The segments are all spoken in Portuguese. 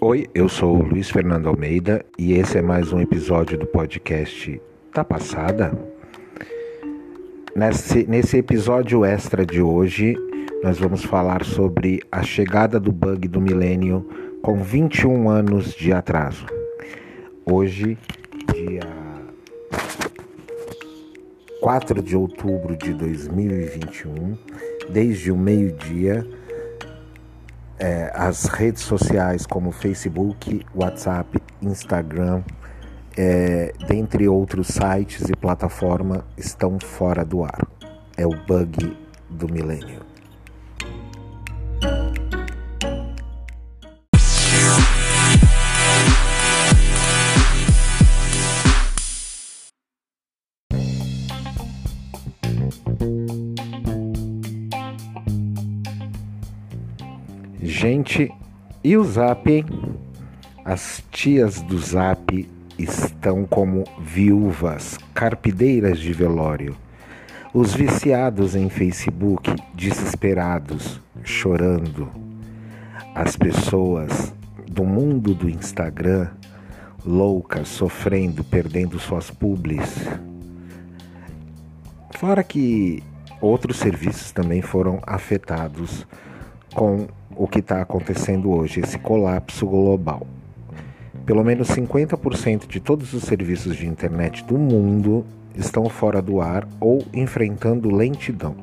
Oi, eu sou o Luiz Fernando Almeida e esse é mais um episódio do podcast Tá Passada? Nesse, nesse episódio extra de hoje, nós vamos falar sobre a chegada do bug do milênio com 21 anos de atraso. Hoje, dia 4 de outubro de 2021, desde o meio-dia, é, as redes sociais como Facebook, WhatsApp, Instagram, é, dentre outros sites e plataformas, estão fora do ar. É o bug do milênio. Gente, e o Zap, hein? As tias do Zap estão como viúvas, carpideiras de velório. Os viciados em Facebook, desesperados, chorando. As pessoas do mundo do Instagram, loucas, sofrendo, perdendo suas publis. Fora que outros serviços também foram afetados com o que está acontecendo hoje, esse colapso global. Pelo menos 50% de todos os serviços de internet do mundo estão fora do ar ou enfrentando lentidão.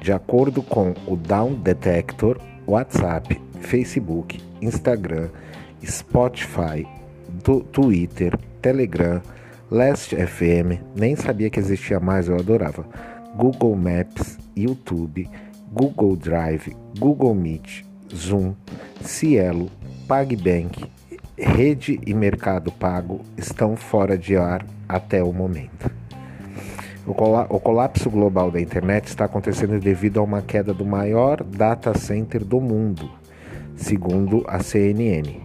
De acordo com o Down Detector, WhatsApp, Facebook, Instagram, Spotify, Twitter, Telegram, Last FM, nem sabia que existia mais, eu adorava. Google Maps, YouTube, Google Drive, Google Meet, Zoom, Cielo, PagBank, Rede e Mercado Pago estão fora de ar até o momento. O, colapso global da internet está acontecendo devido a uma queda do maior data center do mundo, segundo a CNN.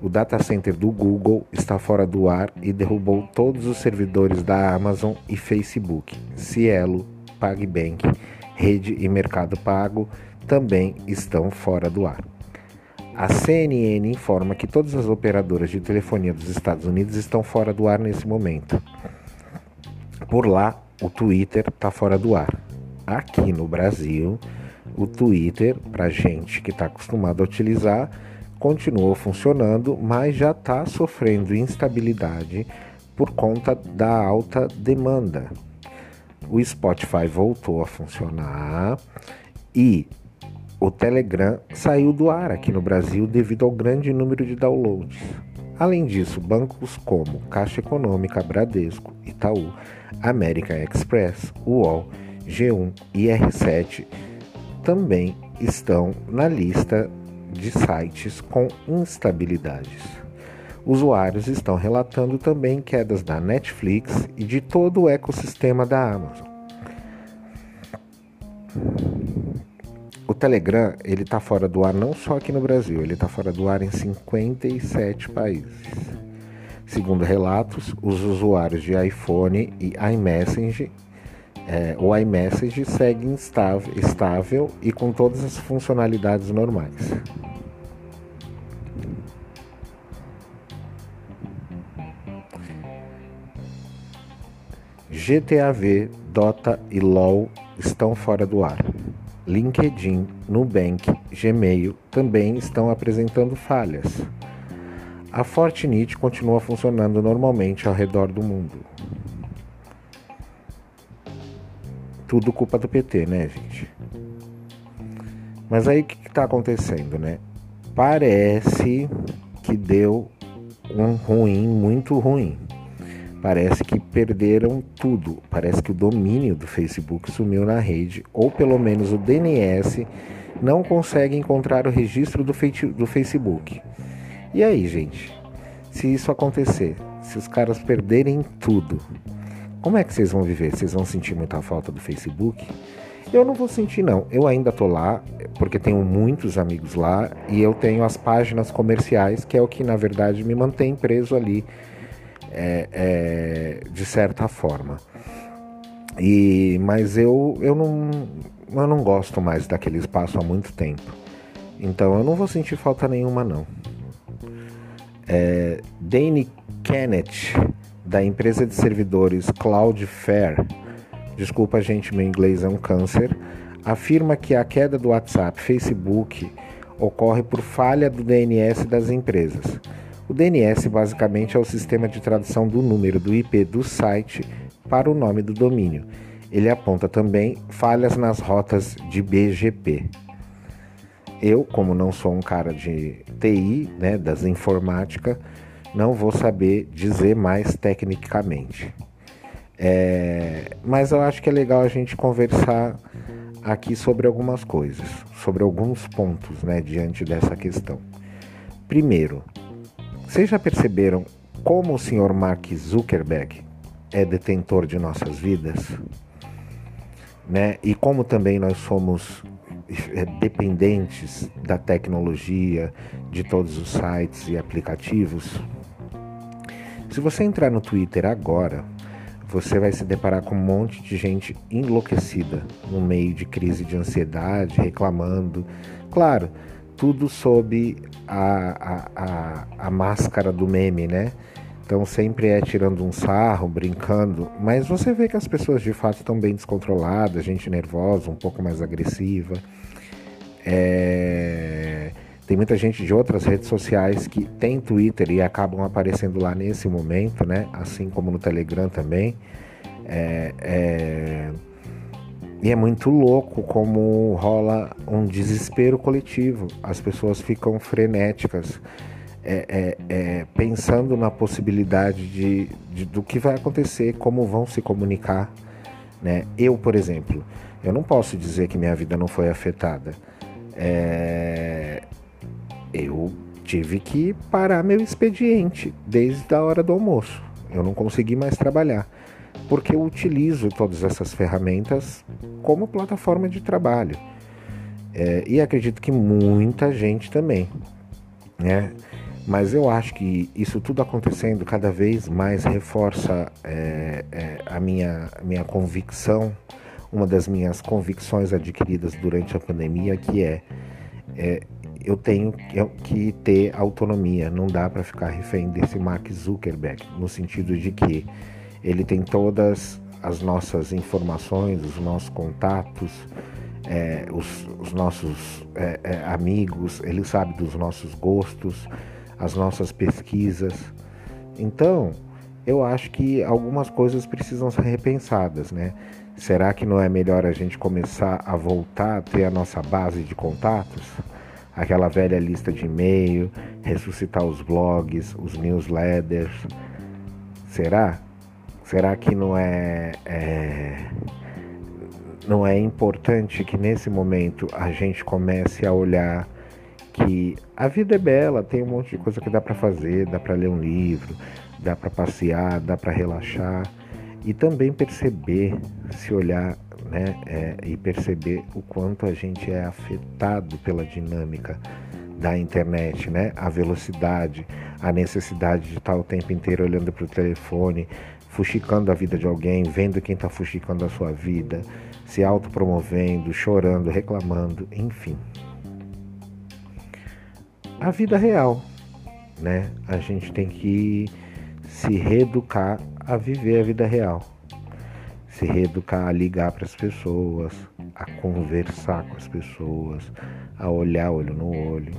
O data center do Google está fora do ar e derrubou todos os servidores da Amazon e Facebook, Cielo, PagBank Rede e Mercado Pago também estão fora do ar. A CNN informa que todas as operadoras de telefonia dos Estados Unidos estão fora do ar nesse momento. Por lá, o Twitter está fora do ar. Aqui no Brasil, o Twitter, para gente que está acostumado a utilizar, continuou funcionando, mas já está sofrendo instabilidade por conta da alta demanda o Spotify voltou a funcionar e o Telegram saiu do ar aqui no Brasil devido ao grande número de downloads. Além disso, bancos como Caixa Econômica, Bradesco, Itaú, América Express, UOL, G1 e R7 também estão na lista de sites com instabilidades. Usuários estão relatando também quedas da Netflix e de todo o ecossistema da Amazon. O Telegram ele está fora do ar não só aqui no Brasil, ele está fora do ar em 57 países. Segundo relatos, os usuários de iPhone e iMessage, é, o iMessage segue estável, estável e com todas as funcionalidades normais. GTAV, Dota e LoL estão fora do ar. LinkedIn, Nubank, Gmail também estão apresentando falhas. A Fortnite continua funcionando normalmente ao redor do mundo. Tudo culpa do PT, né, gente? Mas aí o que está acontecendo, né? Parece que deu um ruim, muito ruim parece que perderam tudo. Parece que o domínio do Facebook sumiu na rede, ou pelo menos o DNS não consegue encontrar o registro do, do Facebook. E aí, gente? Se isso acontecer, se os caras perderem tudo, como é que vocês vão viver? Vocês vão sentir muita falta do Facebook? Eu não vou sentir não. Eu ainda tô lá porque tenho muitos amigos lá e eu tenho as páginas comerciais, que é o que na verdade me mantém preso ali é, é, de certa forma. E, mas eu, eu, não, eu não gosto mais daquele espaço há muito tempo. Então eu não vou sentir falta nenhuma não. É, Dane Kenneth, da empresa de servidores Cloudflare, desculpa gente, meu inglês é um câncer, afirma que a queda do WhatsApp, Facebook ocorre por falha do DNS das empresas. O DNS basicamente é o sistema de tradução do número do IP do site para o nome do domínio. Ele aponta também falhas nas rotas de BGP. Eu, como não sou um cara de TI, né, das informática, não vou saber dizer mais tecnicamente. É, mas eu acho que é legal a gente conversar aqui sobre algumas coisas, sobre alguns pontos né, diante dessa questão. Primeiro, vocês já perceberam como o senhor Mark Zuckerberg é detentor de nossas vidas? Né? E como também nós somos é, dependentes da tecnologia, de todos os sites e aplicativos? Se você entrar no Twitter agora, você vai se deparar com um monte de gente enlouquecida no meio de crise de ansiedade, reclamando. Claro, tudo sob a, a, a, a máscara do meme, né? Então sempre é tirando um sarro, brincando, mas você vê que as pessoas de fato estão bem descontroladas, gente nervosa, um pouco mais agressiva. É... Tem muita gente de outras redes sociais que tem Twitter e acabam aparecendo lá nesse momento, né? Assim como no Telegram também. É, é... E é muito louco como rola um desespero coletivo. As pessoas ficam frenéticas, é, é, é, pensando na possibilidade de, de, do que vai acontecer, como vão se comunicar. Né? Eu, por exemplo, eu não posso dizer que minha vida não foi afetada. É, eu tive que parar meu expediente desde a hora do almoço. Eu não consegui mais trabalhar, porque eu utilizo todas essas ferramentas como plataforma de trabalho. É, e acredito que muita gente também, né? Mas eu acho que isso tudo acontecendo cada vez mais reforça é, é, a minha, minha convicção, uma das minhas convicções adquiridas durante a pandemia, que é, é eu tenho que ter autonomia, não dá para ficar refém desse Mark Zuckerberg, no sentido de que ele tem todas as nossas informações, os nossos contatos, é, os, os, nossos é, é, amigos, ele sabe dos nossos gostos, as nossas pesquisas. Então, eu acho que algumas coisas precisam ser repensadas, né? Será que não é melhor a gente começar a voltar a ter a nossa base de contatos? aquela velha lista de e-mail, ressuscitar os blogs, os newsletters. Será? Será que não é, é, não é importante que nesse momento a gente comece a olhar que a vida é bela, tem um monte de coisa que dá para fazer, dá para ler um livro, dá para passear, dá para relaxar e também perceber, se olhar né, é, e perceber o quanto a gente é afetado pela dinâmica da internet, né? A velocidade, a necessidade de estar o tempo inteiro olhando para o telefone, fuxicando a vida de alguém, vendo quem está fuxicando a sua vida, se autopromovendo, chorando, reclamando, enfim. A vida real, né? A gente tem que se reeducar a viver a vida real se reeducar a ligar para as pessoas, a conversar com as pessoas, a olhar olho no olho.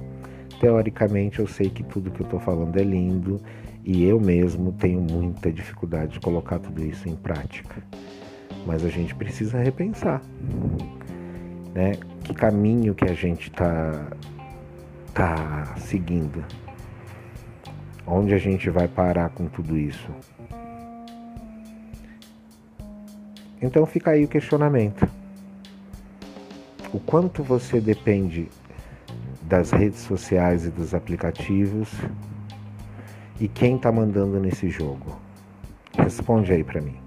Teoricamente, eu sei que tudo que eu estou falando é lindo e eu mesmo tenho muita dificuldade de colocar tudo isso em prática. Mas a gente precisa repensar, né? Que caminho que a gente está tá seguindo? Onde a gente vai parar com tudo isso? Então fica aí o questionamento. O quanto você depende das redes sociais e dos aplicativos e quem está mandando nesse jogo? Responde aí para mim.